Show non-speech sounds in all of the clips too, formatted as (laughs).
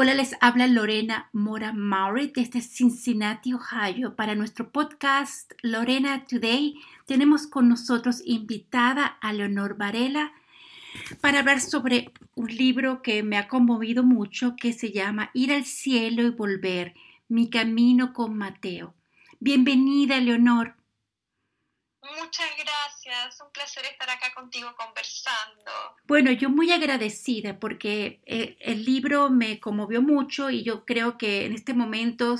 Hola, les habla Lorena Mora Maury desde Cincinnati, Ohio. Para nuestro podcast Lorena Today tenemos con nosotros invitada a Leonor Varela para hablar sobre un libro que me ha conmovido mucho que se llama Ir al cielo y volver, mi camino con Mateo. Bienvenida, Leonor. Muchas gracias, un placer estar acá contigo conversando. Bueno, yo muy agradecida porque eh, el libro me conmovió mucho y yo creo que en este momento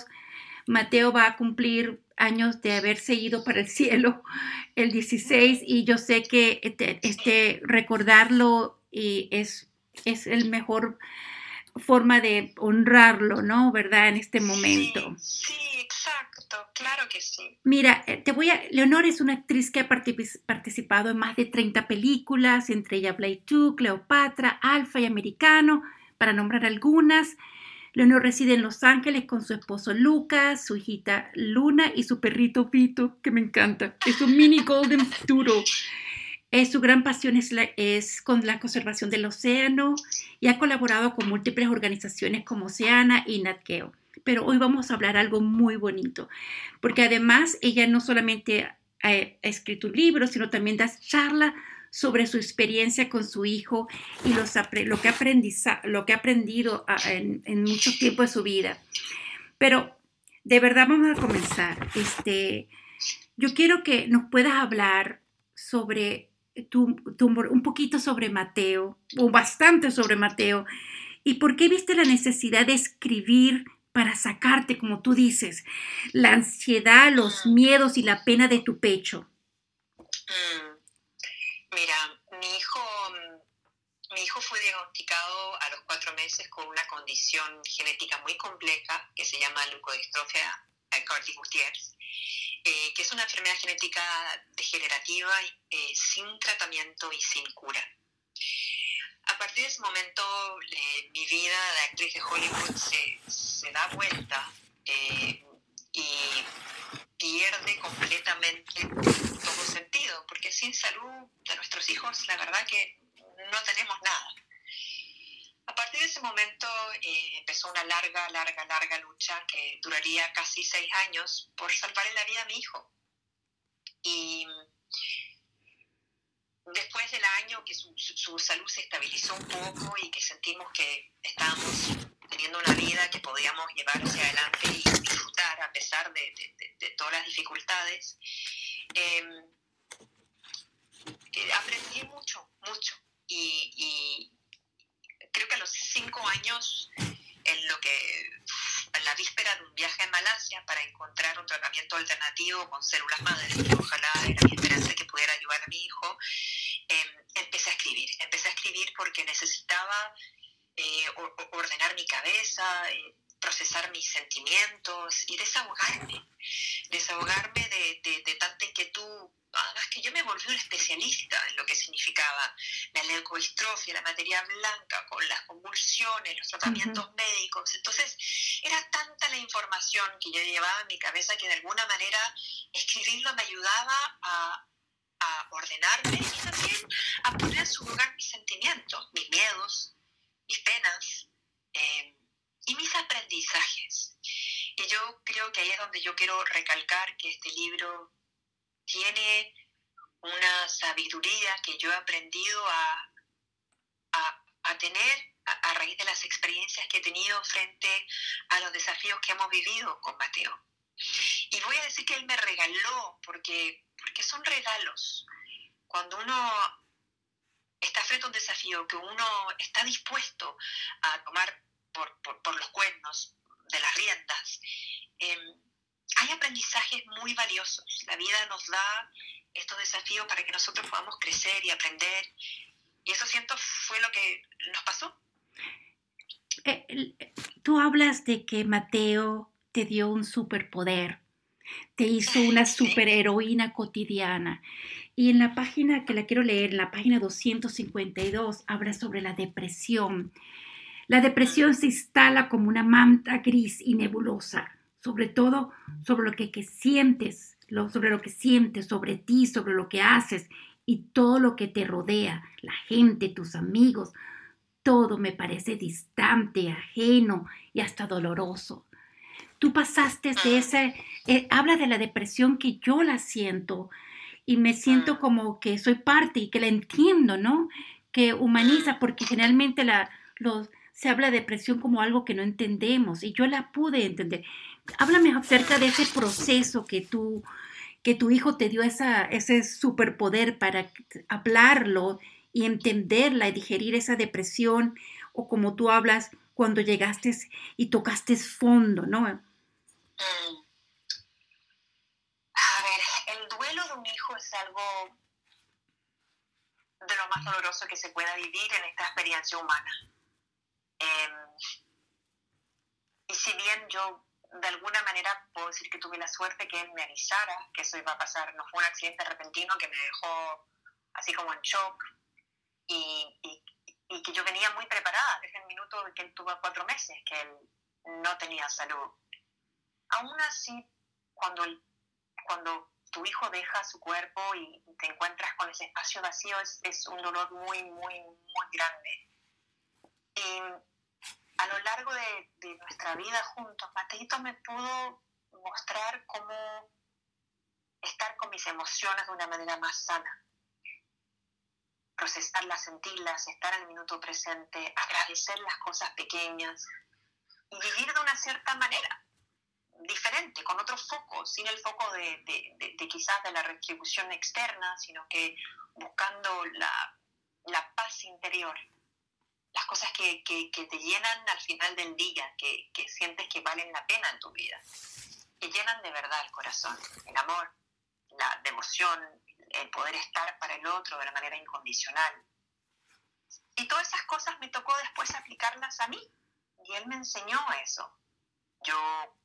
Mateo va a cumplir años de haberse ido para el cielo el 16 y yo sé que este, este recordarlo y es, es el mejor forma de honrarlo, ¿no? ¿Verdad? En este momento. Sí, exacto, claro que sí. Mira, eh, te voy a. Leonor es una actriz que ha participado en más de 30 películas, entre ellas Blade 2, Cleopatra, Alfa y Americano, para nombrar algunas. Leonor reside en Los Ángeles con su esposo Lucas, su hijita Luna y su perrito Vito, que me encanta. Es un mini Golden Doodle. Eh, su gran pasión es, es, con la conservación del océano y ha colaborado con múltiples organizaciones como Oceana y NatGeo. Pero hoy vamos a hablar algo muy bonito, porque además ella no solamente ha, escrito un libro, sino también da charla sobre su experiencia con su hijo y los, lo, que lo que ha aprendido ah, en, en, mucho tiempo de su vida. Pero de verdad vamos a comenzar. Este, yo quiero que nos puedas hablar sobre un poquito sobre Mateo, o bastante sobre Mateo, y por qué viste la necesidad de escribir para sacarte, como tú dices, la ansiedad, los mm. miedos y la pena de tu pecho. Mm. Mira, mi hijo, mi hijo fue diagnosticado a los cuatro meses con una condición genética muy compleja que se llama leucodistrofia Cardi-Gutiérrez eh, que es una enfermedad genética degenerativa eh, sin tratamiento y sin cura. Ese momento, eh, mi vida de actriz de Hollywood se, se da vuelta y pierde completamente todo sentido, porque sin salud de nuestros hijos, la verdad que no tenemos nada. A partir de ese momento eh, empezó una larga, larga, larga lucha que duraría casi seis años por salvarle la vida a mi hijo. Y después del año que su, salud se estabilizó un poco y que sentimos que estábamos teniendo una vida que podíamos llevar hacia adelante y disfrutar a pesar de, todas las dificultades, em, eh, aprendí mucho, mucho. y, creo que a los cinco años, en lo que en la víspera de un viaje a Malasia para encontrar un tratamiento alternativo con células madres, que ojalá era mi esperanza que pudiera ayudar mi hijo, em, empecé a escribir. Empecé a escribir porque necesitaba eh, ordenar mi cabeza, eh, procesar mis sentimientos y desahogarme. Desahogarme de, de, de tanta inquietud además que yo me volví un especialista en lo que significaba la leucodistrofia, la materia blanca, con las convulsiones, los tratamientos médicos. Entonces, era tanta la información que yo llevaba en mi cabeza que de alguna manera escribirlo me ayudaba a, ordenarme y también a poner en su lugar mis sentimientos, mis miedos, mis penas eh, y mis aprendizajes. Y yo creo que ahí es donde yo quiero recalcar que este libro tiene una sabiduría que yo he aprendido a, tener a, raíz de las experiencias que he tenido frente a los desafíos que hemos vivido con Mateo. Y voy a decir que él me regaló, porque, porque son regalos. Cuando uno está frente a un desafío, que uno está dispuesto a tomar por, los cuernos de las riendas, em, hay aprendizajes muy valiosos. La vida nos da estos desafíos para que nosotros podamos crecer y aprender. Y eso siento fue lo que nos pasó. Eh, tú hablas de que Mateo te dio un superpoder, te hizo una superheroína cotidiana. Y en la página que la quiero leer, en la página 252, habla sobre la depresión. La depresión se instala como una manta gris y nebulosa sobre todo sobre lo que, sientes, sobre lo que sientes, sobre ti, sobre lo que haces y todo lo que te rodea, la gente, tus amigos. todo me parece distante, ajeno y hasta doloroso. Tú pasaste de ese, eh, habla de la depresión que yo la siento y me siento como que soy parte y que la entiendo, ¿no? Que humaniza, porque generalmente la, los, se habla de depresión como algo que no entendemos y yo la pude entender. Háblame acerca de ese proceso que tú, que tu hijo te dio esa, ese superpoder para hablarlo y entenderla y digerir esa depresión o como tú hablas cuando llegaste y tocaste fondo, ¿no? Mm. A ver, el duelo de un hijo es algo de lo más doloroso que se pueda vivir en esta experiencia humana. Em, y si bien yo de alguna manera puedo decir que tuve la suerte que él me avisara que eso iba a pasar, no fue un accidente repentino que me dejó así como en shock y, y, y que yo venía muy preparada desde el minuto que él tuvo cuatro meses, que él no tenía salud. Aún así, cuando, cuando tu hijo deja su cuerpo y te encuentras con ese espacio vacío, es, un dolor muy, muy, muy grande. Y a lo largo de, de nuestra vida juntos, Mateito me pudo mostrar cómo estar con mis emociones de una manera más sana procesarlas, sentirlas, estar en el minuto presente, agradecer las cosas pequeñas y vivir de una cierta manera, diferente, con otro foco, sin el foco de, de, quizás de la retribución externa, sino que buscando la, la paz interior, las cosas que, que, que, te llenan al final del día, que, que sientes que valen la pena en tu vida, que llenan de verdad el corazón, el amor, la devoción, el poder estar para el otro de la manera incondicional. Y todas esas cosas me tocó después aplicarlas a mí. Y él me enseñó eso. Yo,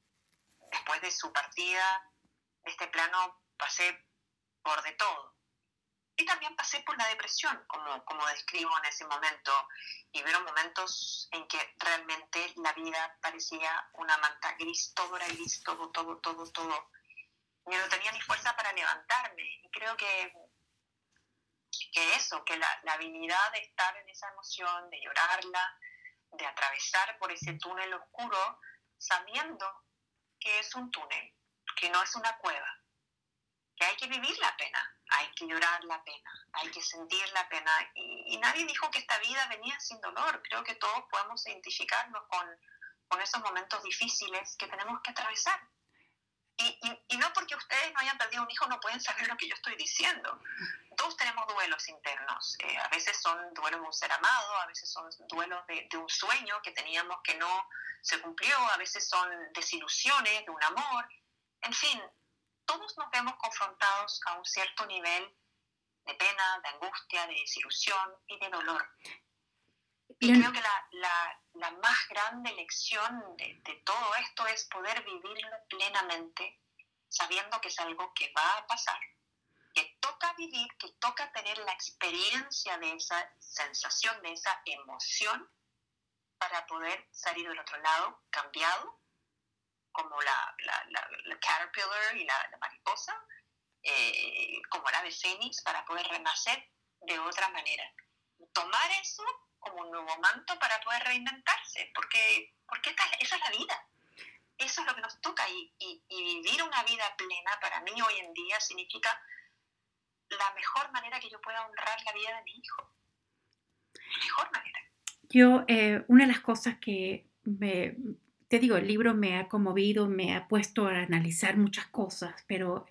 después de su partida este plano, pasé por de todo. Y también pasé por la depresión, como, como describo en ese momento. Y vieron momentos en que realmente la vida parecía una manta gris, todo era gris, todo, todo, todo, todo yo no tenía ni fuerza para levantarme. Y creo que, que eso, que la, la habilidad de estar en esa emoción, de llorarla, de atravesar por ese túnel oscuro, sabiendo que es un túnel, que no es una cueva, que hay que vivir la pena, hay que llorar la pena, hay que sentir la pena. Y, y nadie dijo que esta vida venía sin dolor. Creo que todos podemos identificarnos con, con esos momentos difíciles que tenemos que atravesar. Y, y, no porque ustedes no hayan perdido un hijo no pueden saber lo que yo estoy diciendo. Todos tenemos duelos internos. Eh, a veces son duelos de un ser amado, a veces son duelos de, de, un sueño que teníamos que no se cumplió, a veces son desilusiones de un amor. En fin, todos nos vemos confrontados a un cierto nivel de pena, de angustia, de desilusión y de dolor. Y creo que la, la, la más grande lección de, de, todo esto es poder vivirlo plenamente, sabiendo que es algo que va a pasar, que toca vivir, que toca tener la experiencia de esa sensación, de esa emoción, para poder salir del otro lado cambiado, como la, la, la caterpillar y la, mariposa, eh, como la de fénix, para poder renacer de otra manera. Tomar eso como un nuevo manto para poder reinventarse, porque, porque esa es la vida. Eso es lo que nos toca y, y, y, vivir una vida plena para mí hoy en día significa la mejor manera que yo pueda honrar la vida de mi hijo. La mejor manera. Yo, eh, una de las cosas que me, te digo, el libro me ha conmovido, me ha puesto a analizar muchas cosas, pero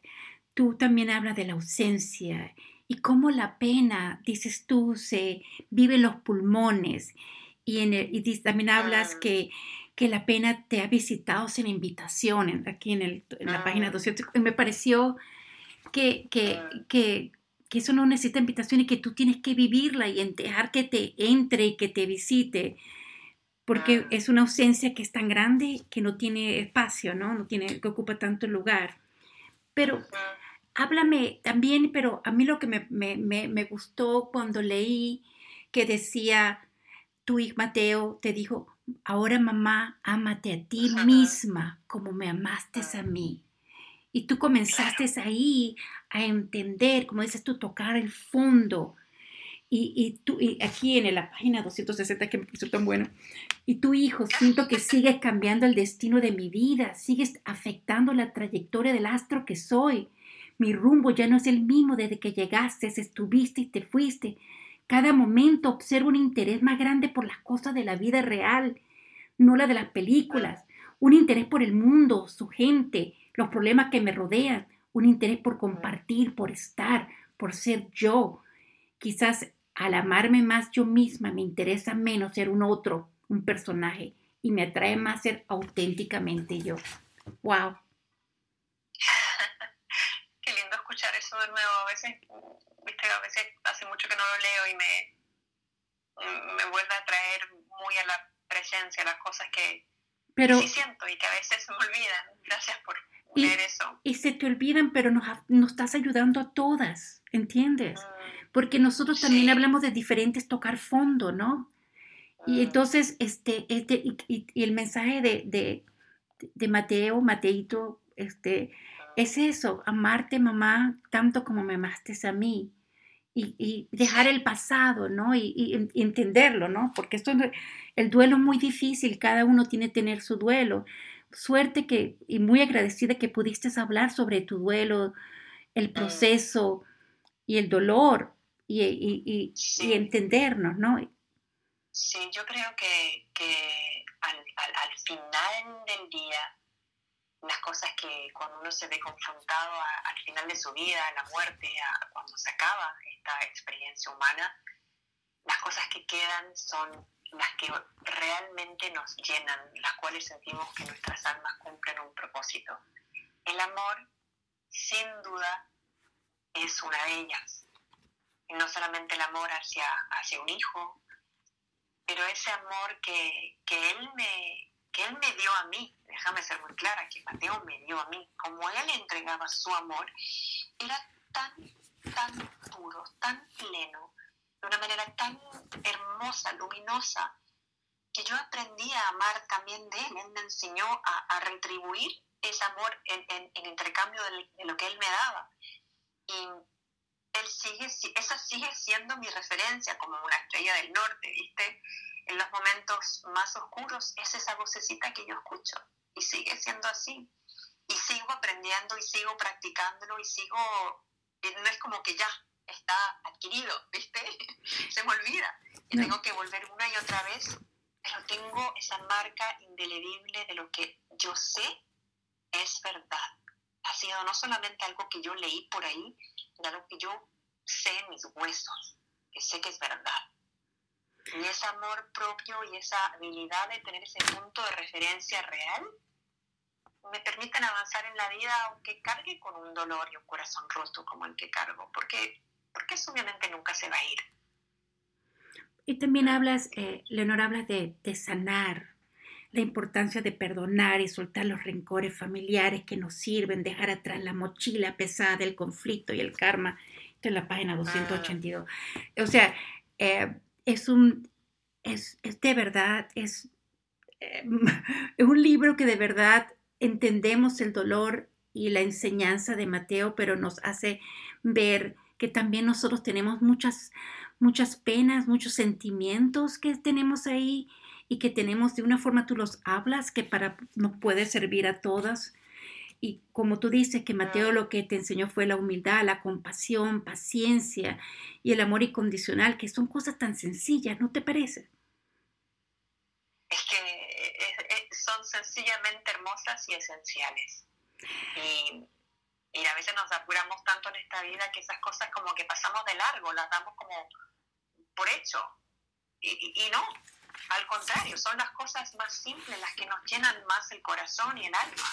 tú también hablas de la ausencia y cómo la pena, dices tú, se vive en los pulmones. Y, en y también hablas que, que, la pena te ha visitado sin invitación, aquí en, el, en la página 200. Ah. Me pareció que, que, que, que, eso no necesita invitación y que tú tienes que vivirla y dejar que te entre y que te visite. Porque es una ausencia que es tan grande que no tiene espacio, ¿no? No tiene, que ocupa tanto lugar. Pero háblame también, pero a mí lo que me, me, me, gustó cuando leí que decía, tu hijo Mateo te dijo, ahora mamá, ámate a ti misma como me amaste a mí. Y tú comenzaste ahí a entender, como dices tú, tocar el fondo. y, tú, y aquí en la página 260 que me puso tan bueno, y tu hijo, siento que sigues cambiando el destino de mi vida, sigues afectando la trayectoria del astro que soy. Mi rumbo ya no es el mismo desde que llegaste, estuviste y te fuiste. Cada momento observo un interés más grande por las cosas de la vida real, no la de las películas. Un interés por el mundo, su gente, los problemas que me rodean. Un interés por compartir, por estar, por ser yo. Quizás al amarme más yo misma me interesa menos ser un otro, un personaje, y me atrae más ser auténticamente yo. ¡Wow! (laughs) Qué lindo escuchar eso de nuevo. A veces, viste, a veces hace mucho que no lo leo y me, me vuelve a traer muy a la presencia las cosas que pero, sí siento y que a veces se me olvidan. Gracias por leer eso. Y se te olvidan, pero nos, nos estás ayudando a todas, ¿entiendes? Mm, Porque nosotros también hablamos de diferentes tocar fondo, ¿no? Y mm. entonces, este, este y, el mensaje de, de, de, Mateo, Mateito, este, es eso, amarte mamá tanto como me amaste a mí. Y, y dejar el pasado, ¿no? Y, y, entenderlo, ¿no? Porque esto, el duelo es muy difícil, cada uno tiene que tener su duelo. Suerte que, y muy agradecida que pudiste hablar sobre tu duelo, el mm. proceso y el dolor y, y, y entendernos, ¿no? Sí, yo creo que, que al, al, al, final del día, las cosas que cuando uno se ve confrontado al final de su vida, a la muerte, a, cuando se acaba esta experiencia humana, las cosas que quedan son las que realmente nos llenan, las cuales sentimos que nuestras almas cumplen un propósito. El amor, sin duda, es una de ellas. Y no solamente el amor hacia, hacia un hijo, pero ese amor que, que, él me, que Él me dio a mí, déjame ser muy clara, que Mateo me dio a mí, como Él entregaba su amor, era tan, tan puro, tan pleno, de una manera tan hermosa, luminosa, que yo aprendí a amar también de Él. Él me enseñó a, retribuir ese amor en, en, intercambio de, lo que Él me daba. Y él sigue, esa sigue siendo mi referencia como una estrella del norte, ¿viste? En los momentos más oscuros es esa vocecita que yo escucho y sigue siendo así. Y sigo aprendiendo y sigo practicándolo y sigo, no es como que ya está adquirido, ¿viste? (laughs) Se me olvida. Y tengo que volver una y otra vez, pero tengo esa marca indeleble de lo que yo sé es verdad. Ha sido no solamente algo que yo leí por ahí, lo que yo sé en mis huesos, que sé que es verdad. Y ese amor propio y esa habilidad de tener ese punto de referencia real me permiten avanzar en la vida aunque cargue con un dolor y un corazón roto como el que cargo, porque, porque eso obviamente nunca se va a ir. Y también hablas, eh, Leonor, hablas de, de sanar, la importancia de perdonar y soltar los rencores familiares que nos sirven, dejar atrás la mochila pesada del conflicto y el karma. Esto es la página 282. O sea, eh, es un, es, de verdad, es, eh, es (laughs) un libro que de verdad entendemos el dolor y la enseñanza de Mateo, pero nos hace ver que también nosotros tenemos muchas, muchas penas, muchos sentimientos que tenemos ahí y que tenemos de una forma, tú los hablas, que para nos puede servir a todas. Y como tú dices, que Mateo lo que te enseñó fue la humildad, la compasión, paciencia y el amor incondicional, que son cosas tan sencillas, ¿no te parece? Es que son sencillamente hermosas y esenciales. Y, y, a veces nos apuramos tanto en esta vida que esas cosas como que pasamos de largo, las damos como por hecho. Y, y, y no, al contrario, son las cosas más simples las que nos llenan más el corazón y el alma.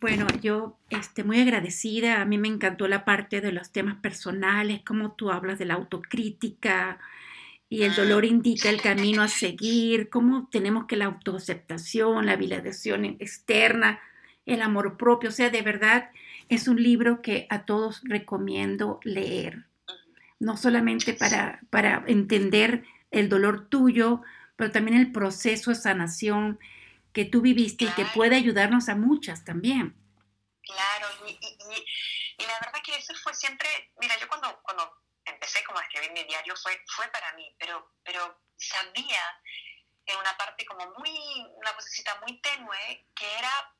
Bueno, yo este, muy agradecida. A mí me encantó la parte de los temas personales, cómo tú hablas de la autocrítica y el dolor indica el camino a seguir, cómo tenemos que la autoaceptación, la validación externa, el amor propio. O sea, de verdad es un libro que a todos recomiendo leer. No solamente para, para entender el dolor tuyo, pero también el proceso de sanación que tú viviste y que puede ayudarnos a muchas también. Claro, y, y, y, la verdad que eso fue siempre, mira, yo cuando, cuando empecé como a escribir mi diario fue, fue para mí, pero, pero sabía en una parte como muy, una vocecita muy tenue, que era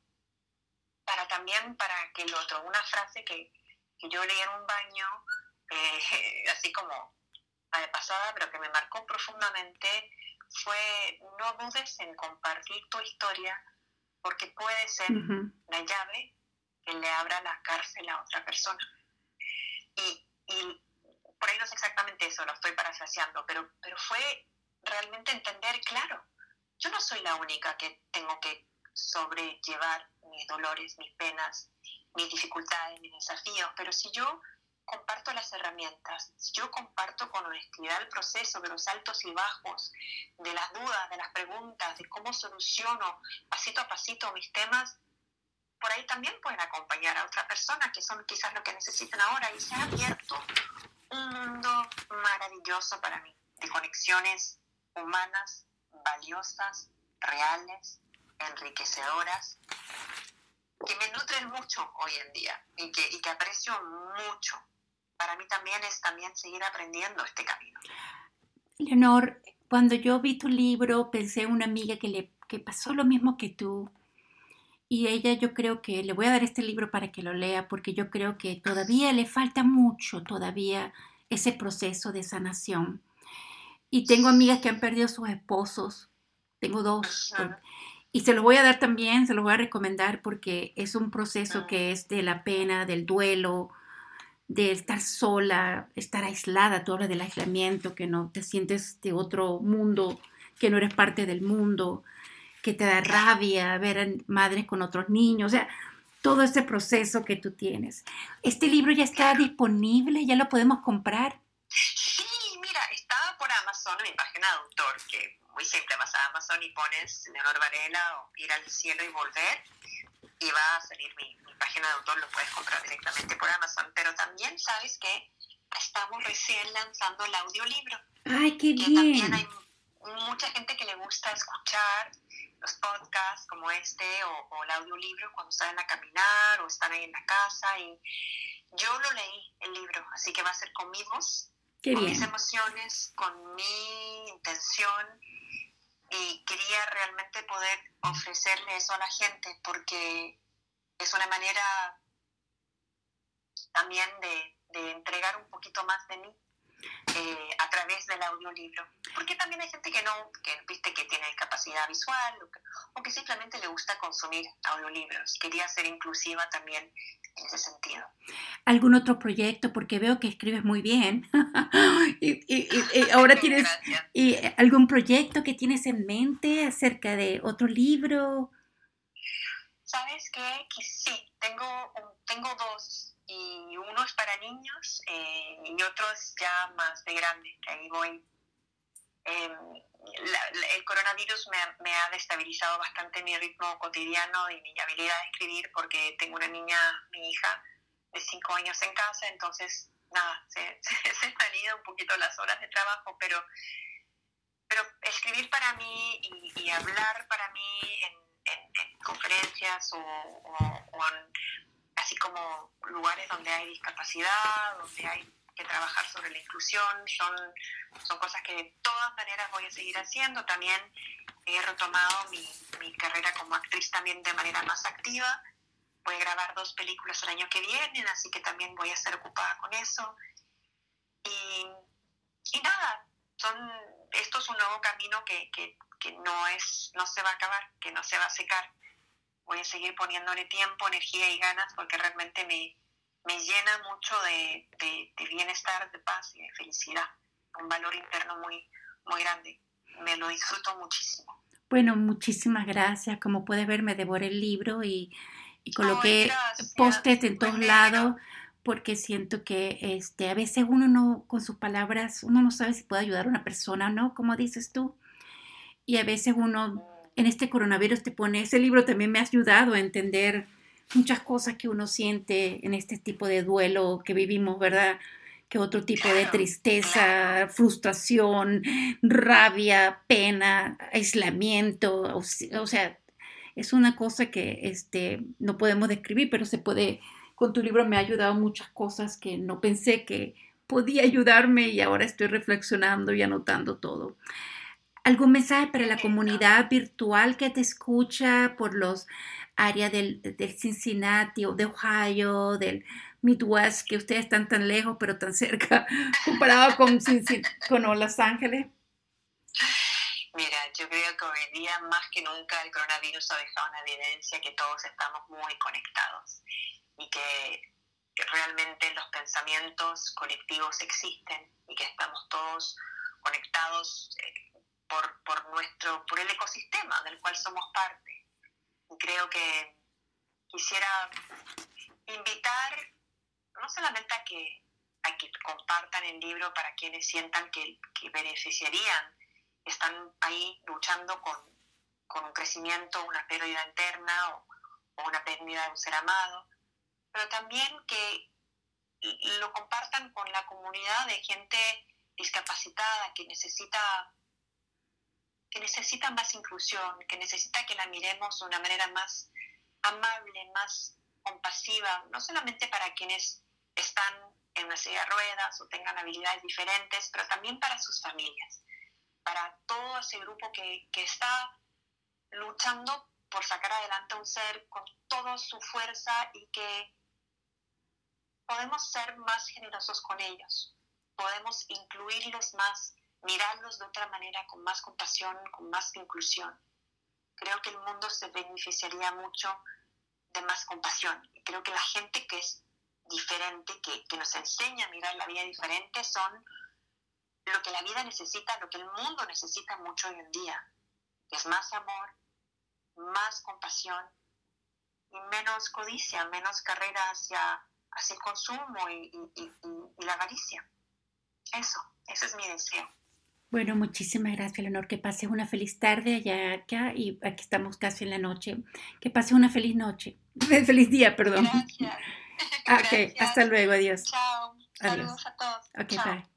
para también para que el otro, una frase que, que yo leí en un baño, eh, (laughs) así como de pasada, pero que me marcó profundamente, fue no dudes en compartir tu historia porque puede ser la llave que le abra la cárcel a otra persona. Y, y, por ahí no es exactamente eso, lo estoy parafraseando, pero, pero fue realmente entender, claro, yo no soy la única que tengo que sobrellevar mis dolores, mis penas, mis dificultades, mis desafíos, pero si yo comparto las herramientas, si yo comparto con honestidad el proceso de los altos y bajos, de las dudas, de las preguntas, de cómo soluciono pasito a pasito mis temas, por ahí también pueden acompañar a otra persona que son quizás lo que necesitan ahora y se ha abierto un mundo maravilloso para mí, de conexiones humanas, valiosas, reales, enriquecedoras, que me nutren mucho hoy en día y que, y que aprecio mucho para mí también es también seguir aprendiendo este camino. Leonor, cuando yo vi tu libro, pensé en una amiga que le que pasó lo mismo que tú. Y ella yo creo que le voy a dar este libro para que lo lea porque yo creo que todavía le falta mucho, todavía ese proceso de sanación. Y tengo amigas que han perdido sus esposos, tengo dos, y se lo voy a dar también, se lo voy a recomendar porque es un proceso que es de la pena, del duelo, de estar sola, estar aislada, tú hablas del aislamiento, que no te sientes de otro mundo, que no eres parte del mundo, que te da rabia ver a madres con otros niños, o sea, todo ese proceso que tú tienes. ¿Este libro ya está disponible? ¿Ya lo podemos comprar? Sí, mira, estaba por Amazon, en mi página de autor, que muy simple, vas a Amazon y pones Leonor Varela o Ir al cielo y volver, y va a salir mi, página de autor, lo puedes comprar directamente por Amazon. Pero también sabes que estamos recién lanzando el audiolibro. ¡Ay, qué que También hay mucha gente que le gusta escuchar los podcasts como este o, el audiolibro cuando están a caminar o están ahí en la casa. Y yo lo leí, el libro, así que va a ser con mi voz, con mis emociones, con mi intención y quería realmente poder ofrecerle eso a la gente porque es una manera también de, entregar un poquito más de mí eh, a través del audiolibro. Porque también hay gente que no, que viste que tiene capacidad visual o que, simplemente le gusta consumir audiolibros. Quería ser inclusiva también en ese sentido. ¿Algún otro proyecto? Porque veo que escribes muy bien. (laughs) y, (laughs) ahora tienes y, algún proyecto que tienes en mente acerca de otro libro. Sabes qué? que sí, tengo, tengo dos y uno es para niños eh, y otro es ya más de grande, que ahí voy. Em, el coronavirus me, me, ha destabilizado bastante mi ritmo cotidiano y mi habilidad de escribir porque tengo una niña, mi hija, de cinco años en casa, entonces, nada, se, (laughs) se, han ido un poquito las horas de trabajo, pero, pero escribir para mí y, hablar para mí en, conferencias o, en, así como lugares donde hay discapacidad, donde hay que trabajar sobre la inclusión, son, son cosas que de todas maneras voy a seguir haciendo. También he retomado mi, carrera como actriz también de manera más activa. Voy a grabar dos películas el año que viene, así que también voy a estar ocupada con eso. Y nada, son, esto es un nuevo camino que, que, que no, es, no se va a acabar, que no se va a secar. Voy a seguir poniéndole tiempo, energía y ganas porque realmente me, me llena mucho de, bienestar, de paz y de felicidad. Un valor interno muy, muy grande. Me lo disfruto muchísimo. Bueno, muchísimas gracias. Como puedes ver, me devoré el libro y, y coloqué postes en todos lados porque siento que este, a veces uno no, con sus palabras, uno no sabe si puede ayudar a una persona o no, como dices tú. Y a veces uno en este coronavirus te pone, ese libro también me ha ayudado a entender muchas cosas que uno siente en este tipo de duelo que vivimos, ¿verdad? Que otro tipo de tristeza, frustración, rabia, pena, aislamiento, o, sea, es una cosa que este, no podemos describir, pero se puede, con tu libro me ha ayudado muchas cosas que no pensé que podía ayudarme y ahora estoy reflexionando y anotando todo. ¿Algún mensaje para la comunidad virtual que te escucha por los áreas del, Cincinnati o de Ohio, del Midwest, que ustedes están tan lejos pero tan cerca (laughs) comparado con, con Los Ángeles? Yo creo que hoy día más que nunca el coronavirus ha dejado una evidencia que todos estamos muy conectados y que realmente los pensamientos colectivos existen y que estamos todos conectados eh, por, por, nuestro, por el ecosistema del cual somos parte. Y creo que quisiera invitar no solamente a que, a que compartan el libro para quienes sientan que, que beneficiarían, están ahí luchando con, con, un crecimiento, una pérdida interna o, una pérdida de un ser amado, pero también que lo compartan con la comunidad de gente discapacitada que necesita que necesita más inclusión, que necesita que la miremos de una manera más amable, más compasiva, no solamente para quienes están en una silla de ruedas o tengan habilidades diferentes, pero también para sus familias, para todo ese grupo que, que está luchando por sacar adelante un ser con toda su fuerza y que podemos ser más generosos con ellos, podemos incluirlos más, mirarlos de otra manera, con más compasión, con más inclusión. Creo que el mundo se beneficiaría mucho de más compasión. Creo que la gente que es diferente, que, que nos enseña a mirar la vida diferente, son lo que la vida necesita, lo que el mundo necesita mucho hoy en día, que es más amor, más compasión y menos codicia, menos carrera hacia hacia el consumo y, la avaricia. Eso, ese es mi deseo. Bueno, muchísimas gracias, Leonor. Que pases una feliz tarde allá acá y aquí estamos casi en la noche. Que pases una feliz noche. (laughs) Feliz día, perdón. Gracias. (laughs) Ok, hasta luego, adiós. Chao. Saludos a todos. Ok, bye.